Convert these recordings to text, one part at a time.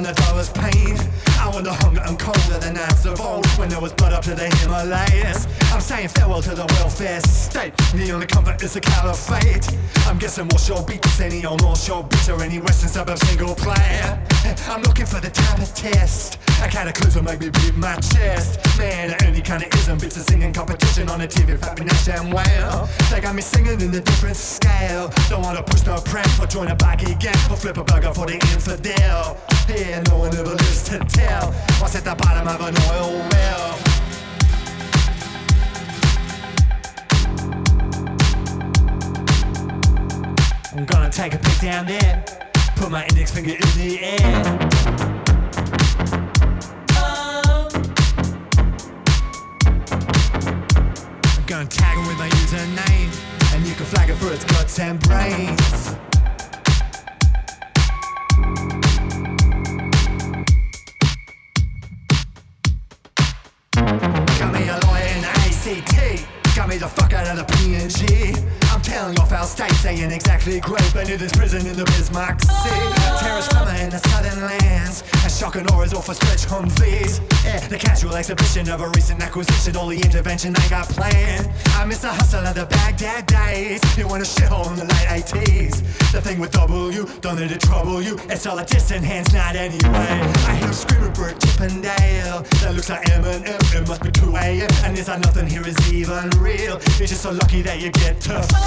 when the door was paved. I the hunger and colder than abs of old when there was blood up to the Himalayas. I'm saying farewell to the welfare state. The only comfort is the caliphate. I'm guessing what's your beats, any or North Shore beats or any western suburb single player. I'm looking for the type of test. A cataclysm make me beat my chest. Man, any kind of ism, bits of singing competition on the TV, fat me Nash and well. They got me singing in a different scale. Don't wanna push no press, or join a baggy gang or flip a burger for the infidel. Yeah, no one ever lives to tell what's at the bottom of an oil well. I'm gonna take a peek down there. Put my index finger in the air. gonna tag it with my username And you can flag it for its guts and brains. Got me a lawyer in the ACT Got me the fuck out of the PNG I'm telling off our state, saying exactly great. They knew this prison in the Bismarck Sea. Terrorist coming in the southern lands. And shock and awe is all for stretch Humvees. Yeah, the casual exhibition of a recent acquisition. All the intervention they got planned. I miss the hustle of the Baghdad days. You want a shithole in the late 80s. The thing with W, done it to trouble you. It's all a distant hands, not anyway. I hear screaming for a Chippendale. That looks like Eminem. It must be 2 a.m. And there's nothing here is even real. It's just so lucky that you get to.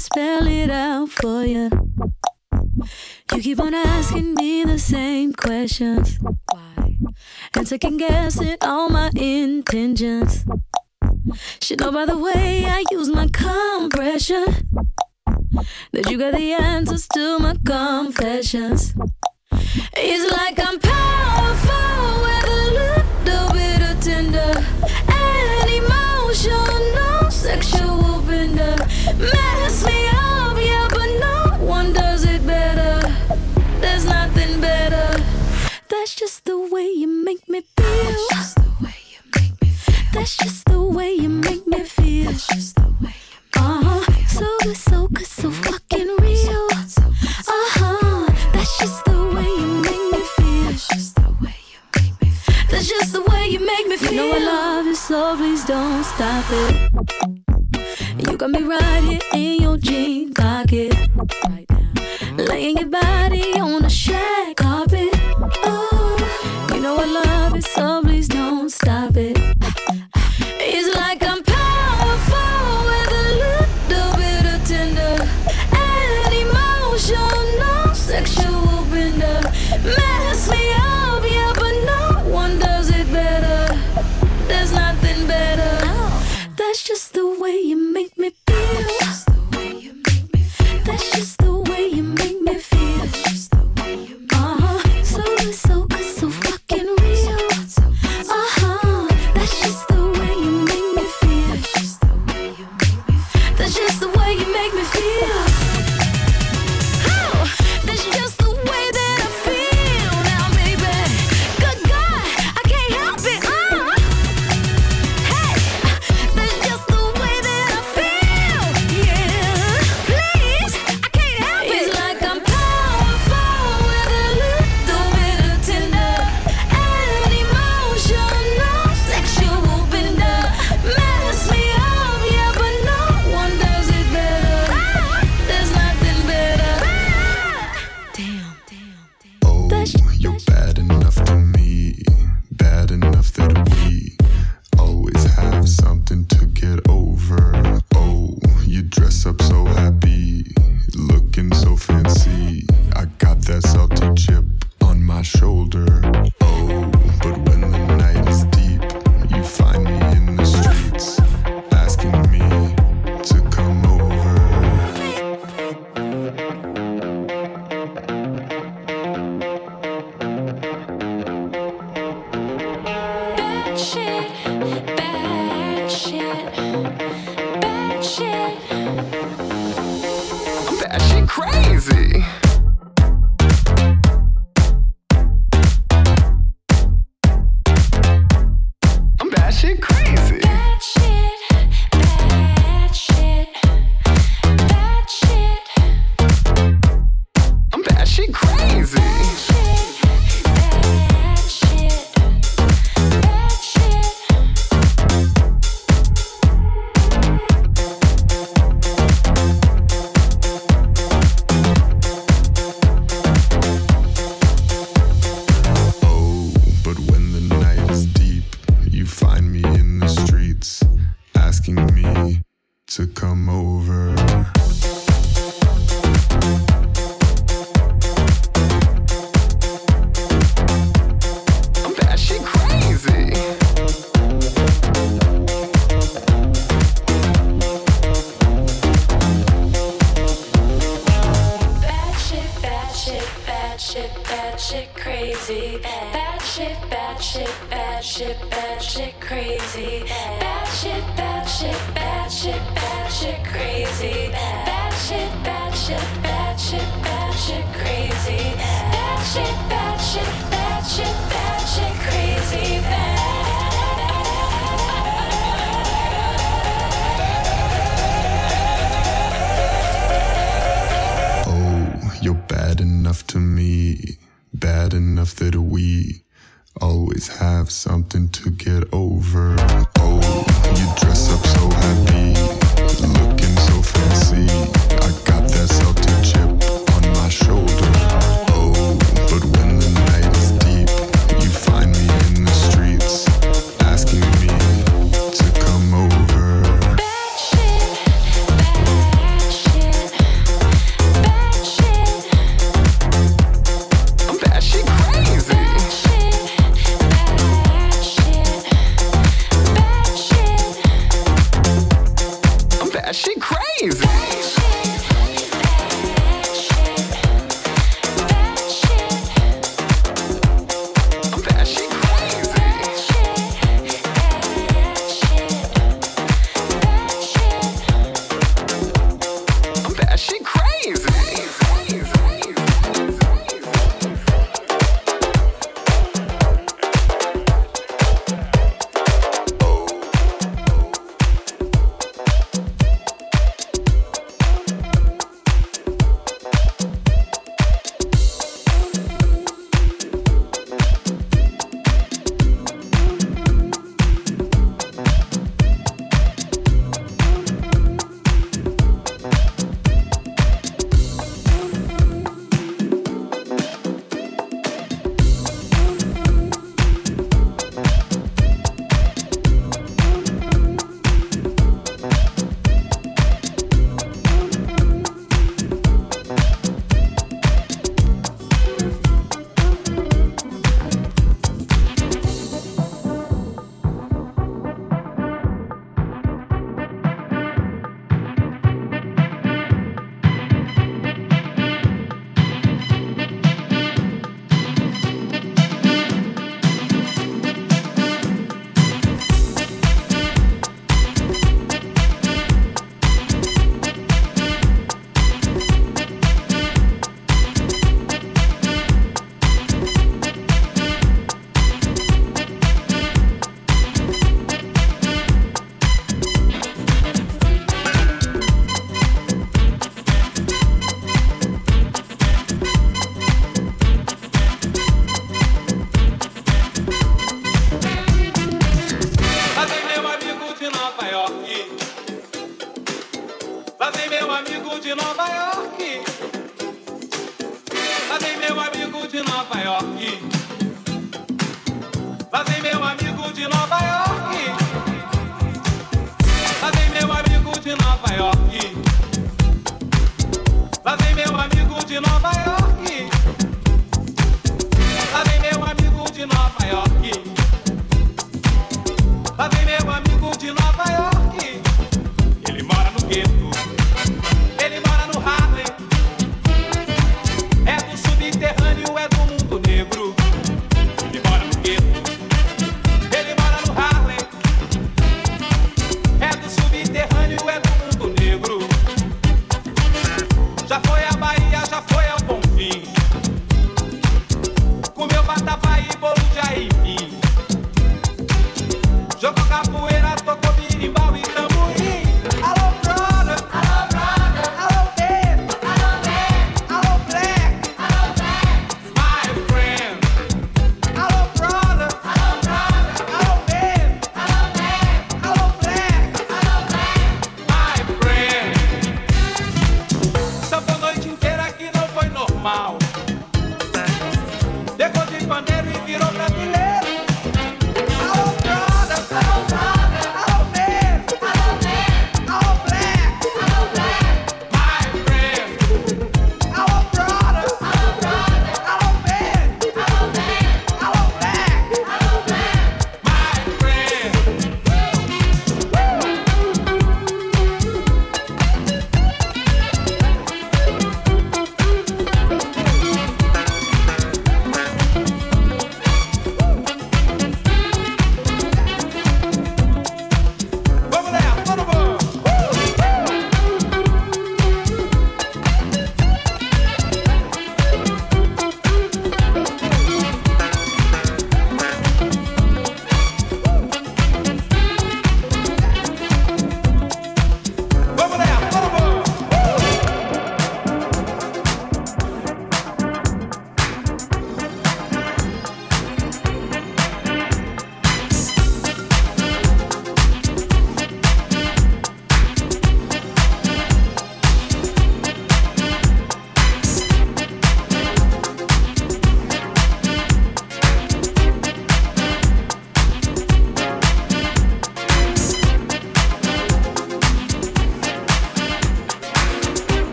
spell it out for you. You keep on asking me the same questions. Why? And second guessing all my intentions. Should know by the way I use my compression that you got the answers to my confessions. It's like I'm powerful with That's just the way you make me feel. That's just the way you make me feel. That's just the way you make me feel. That's just the way you make me uh-huh. feel. Uh-huh. So good, so good, so fucking real. Uh-huh. That's just the way you make me feel. That's just the way you make me feel. That's just the way you make me feel. You know I love you so please don't stop it. You got me right here in your jean pocket. Right now. Laying your body on a shack.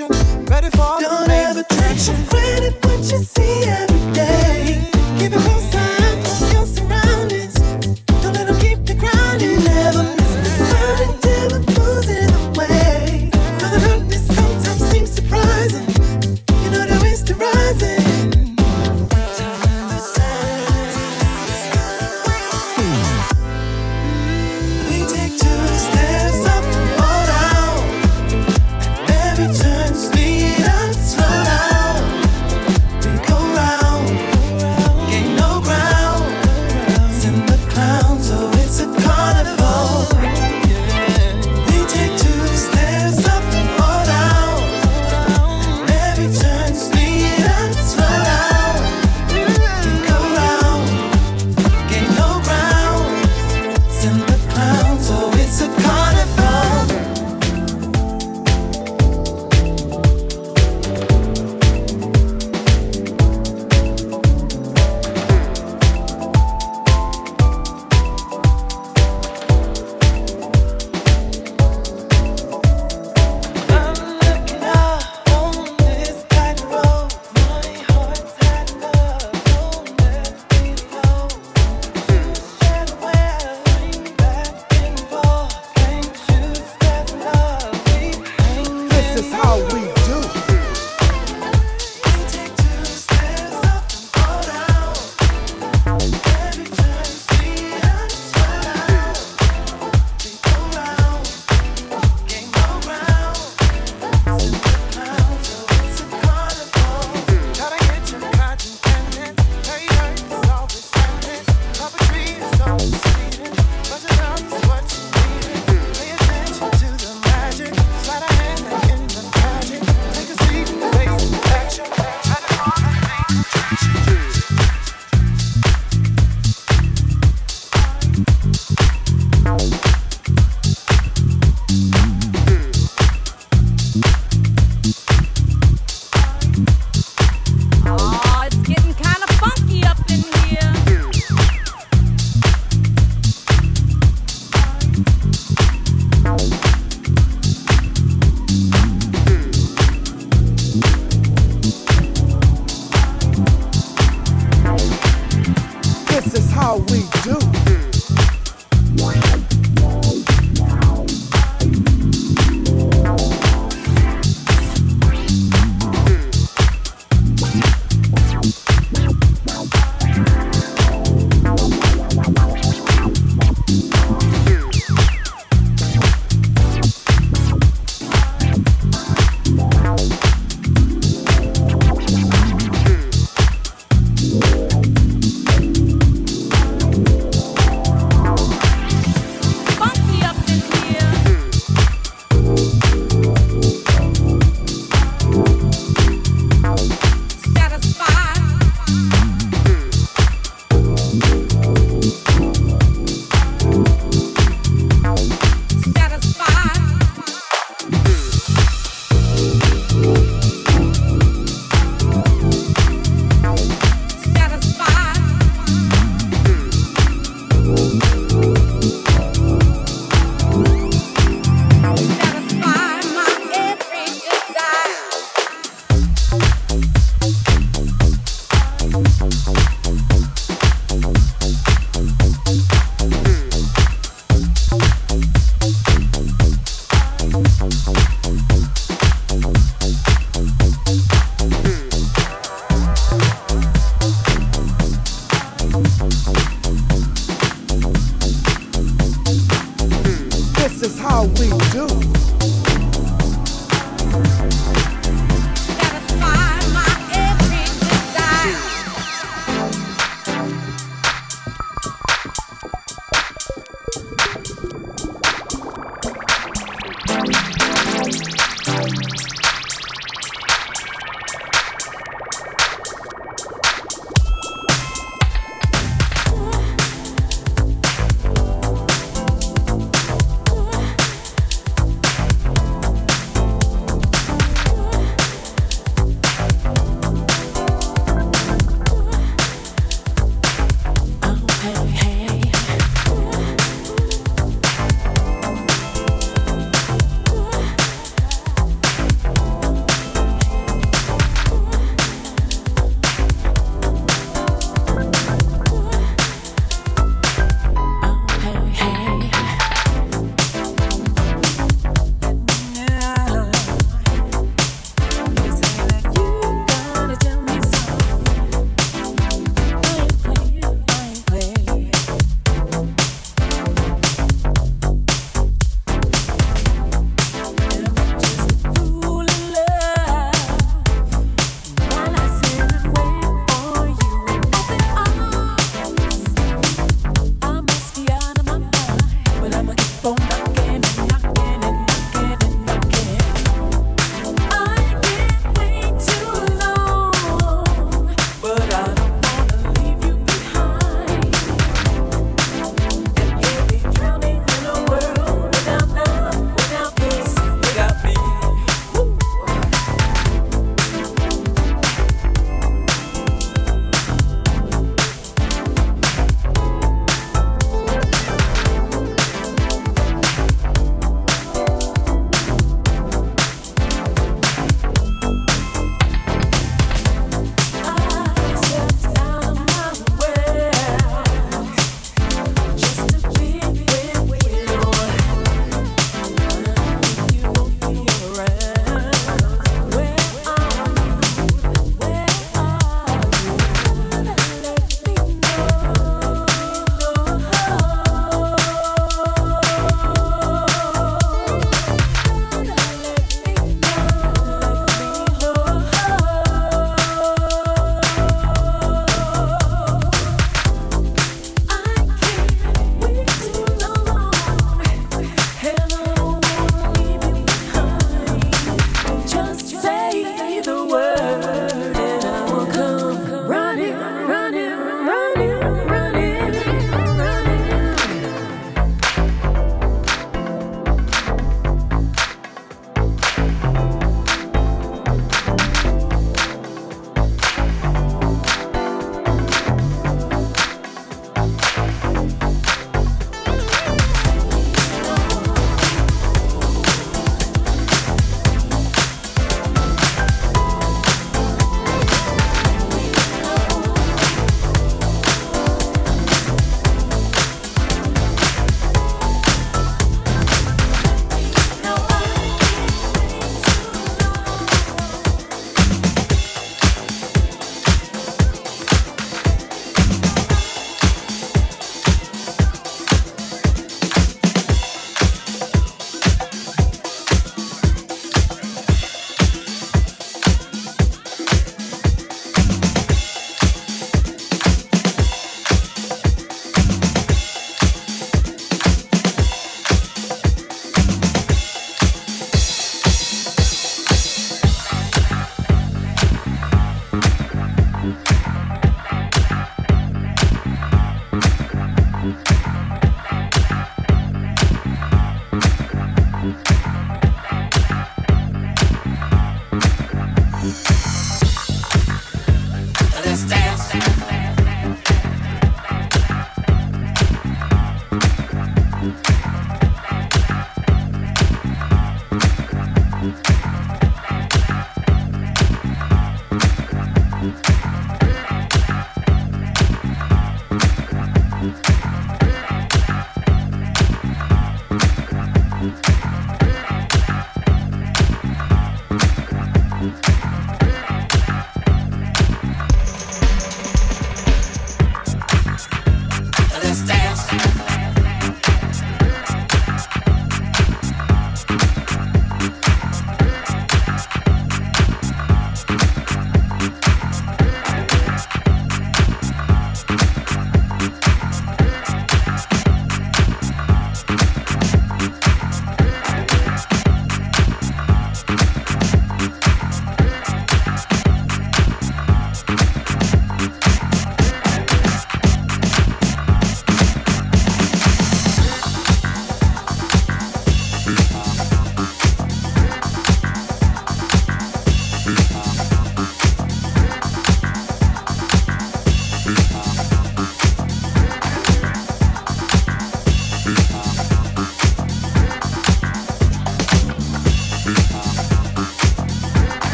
addiction. Ready for Don't the main attraction. Ready you're when you see.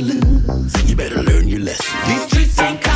to lose. You better learn your lesson. These streets ain't.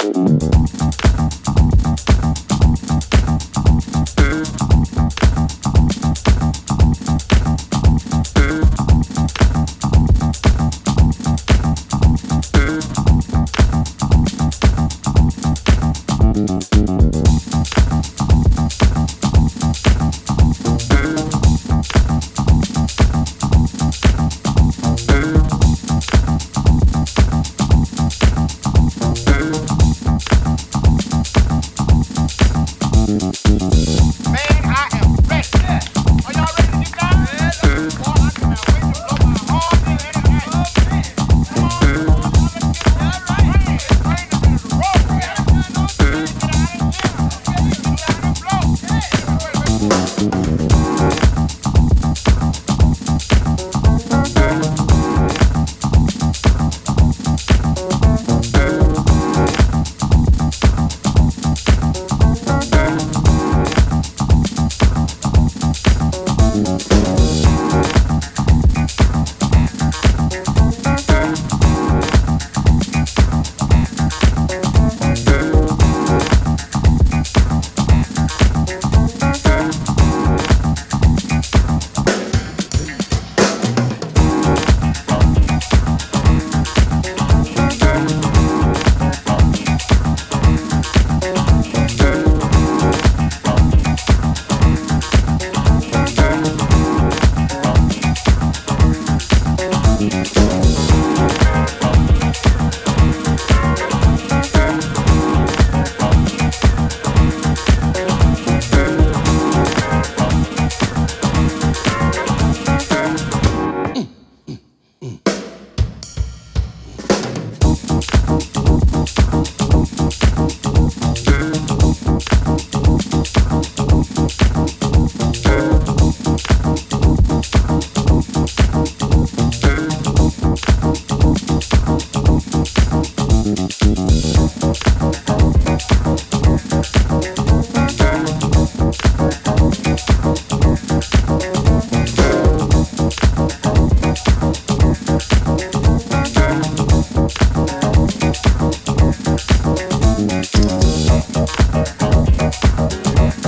Thank you.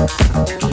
Okay.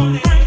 Rolling.